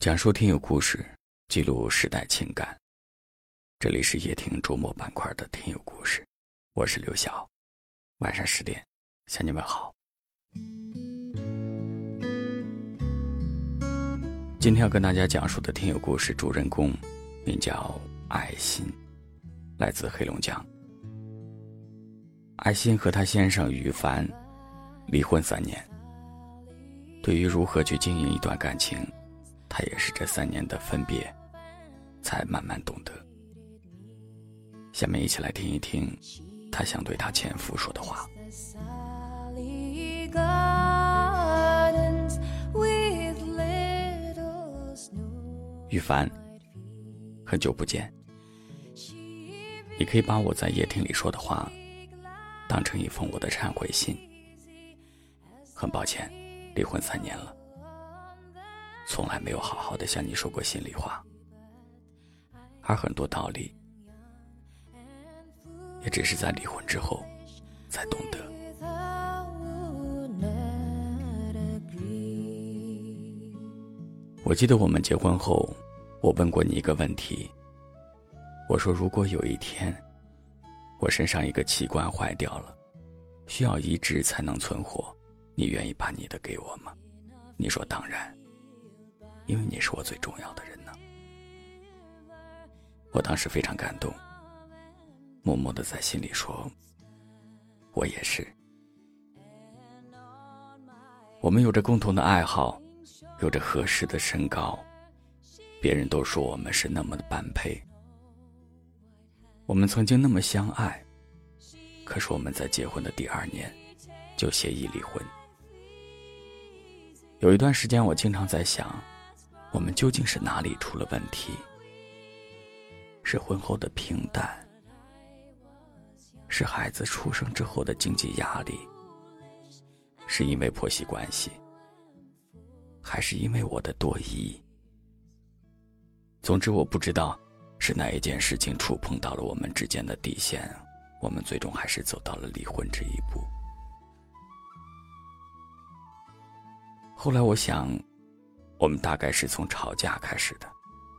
讲述听友故事，记录时代情感。这里是夜听周末板块的听友故事，我是刘晓。晚上十点向你们好。今天要跟大家讲述的听友故事主人公名叫爱心，来自黑龙江。爱心和她先生于凡离婚三年，对于如何去经营一段感情。他也是这三年的分别，才慢慢懂得。下面一起来听一听，他想对他前夫说的话。雨凡，很久不见。你可以把我在夜听里说的话，当成一封我的忏悔信。很抱歉，离婚三年了。从来没有好好的向你说过心里话，而很多道理，也只是在离婚之后才懂得。我记得我们结婚后，我问过你一个问题，我说如果有一天，我身上一个器官坏掉了，需要移植才能存活，你愿意把你的给我吗？你说当然。因为你是我最重要的人呢，我当时非常感动，默默的在心里说：“我也是。”我们有着共同的爱好，有着合适的身高，别人都说我们是那么的般配。我们曾经那么相爱，可是我们在结婚的第二年就协议离婚。有一段时间，我经常在想。我们究竟是哪里出了问题？是婚后的平淡，是孩子出生之后的经济压力，是因为婆媳关系，还是因为我的多疑？总之，我不知道是哪一件事情触碰到了我们之间的底线，我们最终还是走到了离婚这一步。后来，我想。我们大概是从吵架开始的，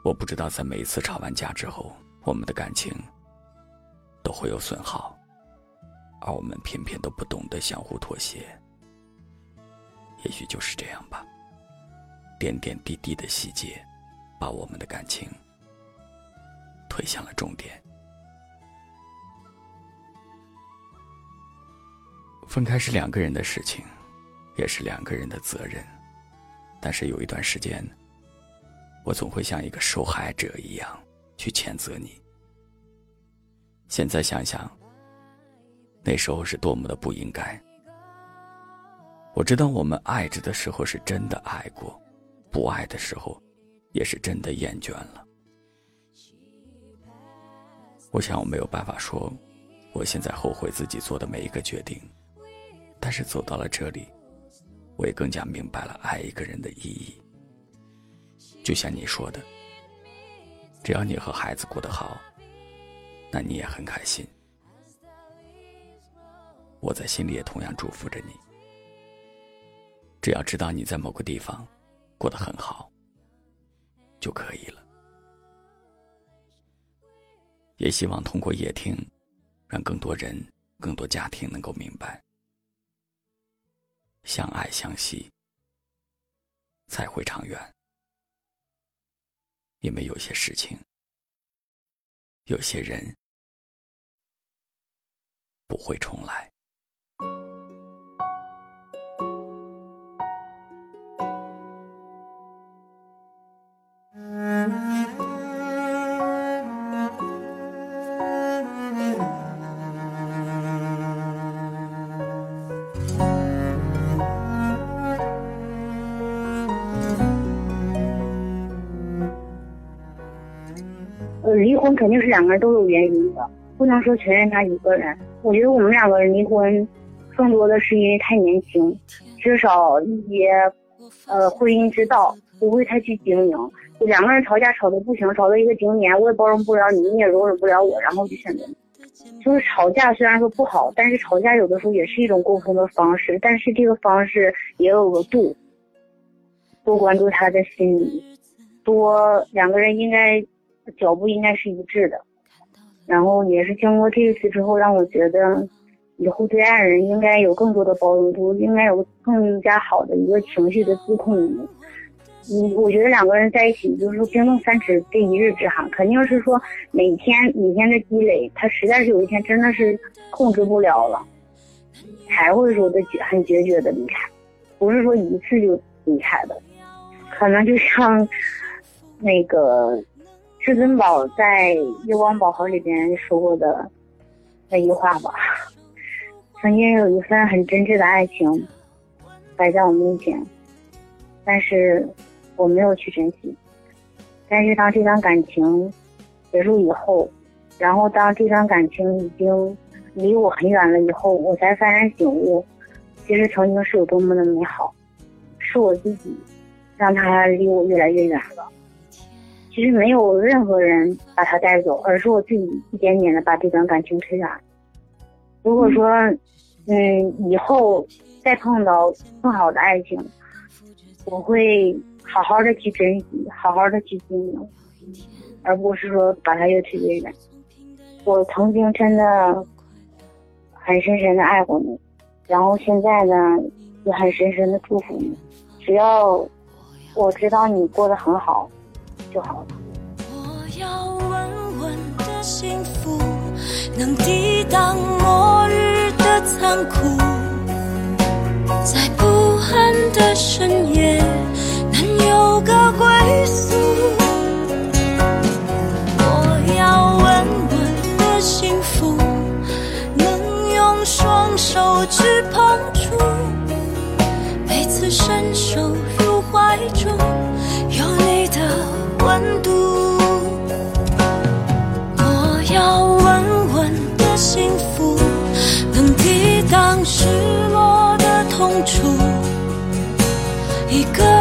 我不知道在每一次吵完架之后，我们的感情都会有损耗，而我们偏偏都不懂得相互妥协。也许就是这样吧，点点滴滴的细节，把我们的感情推向了终点。分开是两个人的事情，也是两个人的责任。但是有一段时间，我总会像一个受害者一样去谴责你。现在想想，那时候是多么的不应该。我知道我们爱着的时候是真的爱过，不爱的时候，也是真的厌倦了。我想我没有办法说，我现在后悔自己做的每一个决定，但是走到了这里。我也更加明白了爱一个人的意义。就像你说的，只要你和孩子过得好，那你也很开心。我在心里也同样祝福着你。只要知道你在某个地方过得很好，就可以了。也希望通过夜听，让更多人、更多家庭能够明白。相爱相惜才会长远，因为有些事情，有些人不会重来。肯定是两个人都有原因的，不能说全怨他一个人。我觉得我们两个人离婚，更多的是因为太年轻，缺少一些，呃，婚姻之道不会太去经营。就两个人吵架吵得不行，吵到一个顶点，我也包容不了你，你也容忍不了我，然后就选择。就是吵架虽然说不好，但是吵架有的时候也是一种沟通的方式，但是这个方式也有个度，多关注他的心理。多，两个人应该脚步应该是一致的。然后也是经过这一次之后，让我觉得以后对爱人应该有更多的包容度，应该有更加好的一个情绪的自控。嗯，我觉得两个人在一起，就是说冰冻三尺非一日之寒，肯定是说每天每天的积累，他实在是有一天真的是控制不了了，才会说的很决绝的离开，不是说一次就离开的，可能就像那个至尊宝在《月光宝盒》里边说过的那句话吧，曾经有一份很真挚的爱情摆在我面前，但是。我没有去珍惜，但是当这段感情结束以后，然后当这段感情已经离我很远了以后，我才幡然醒悟，其实曾经是有多么的美好，是我自己让他离我越来越远了。其实没有任何人把他带走，而是我自己一点点的把这段感情推远。如果说，嗯，以后再碰到更好的爱情，我会。好好的去珍惜，好好的去经营，而不是说把它越推越远。我曾经真的很深深的爱过你，然后现在呢也很深深的祝福你。只要我知道你过得很好就好了。我要稳稳的幸福，能抵挡末日的残酷，在不安的深夜。有个归宿，我要稳稳的幸福，能用双手去碰触，每次伸手入怀中，温度。我要稳稳的幸福，能抵挡失落的痛楚，一个。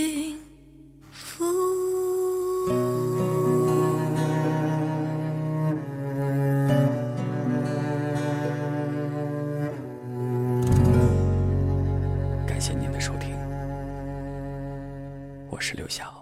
感谢您的收听，我是刘晓。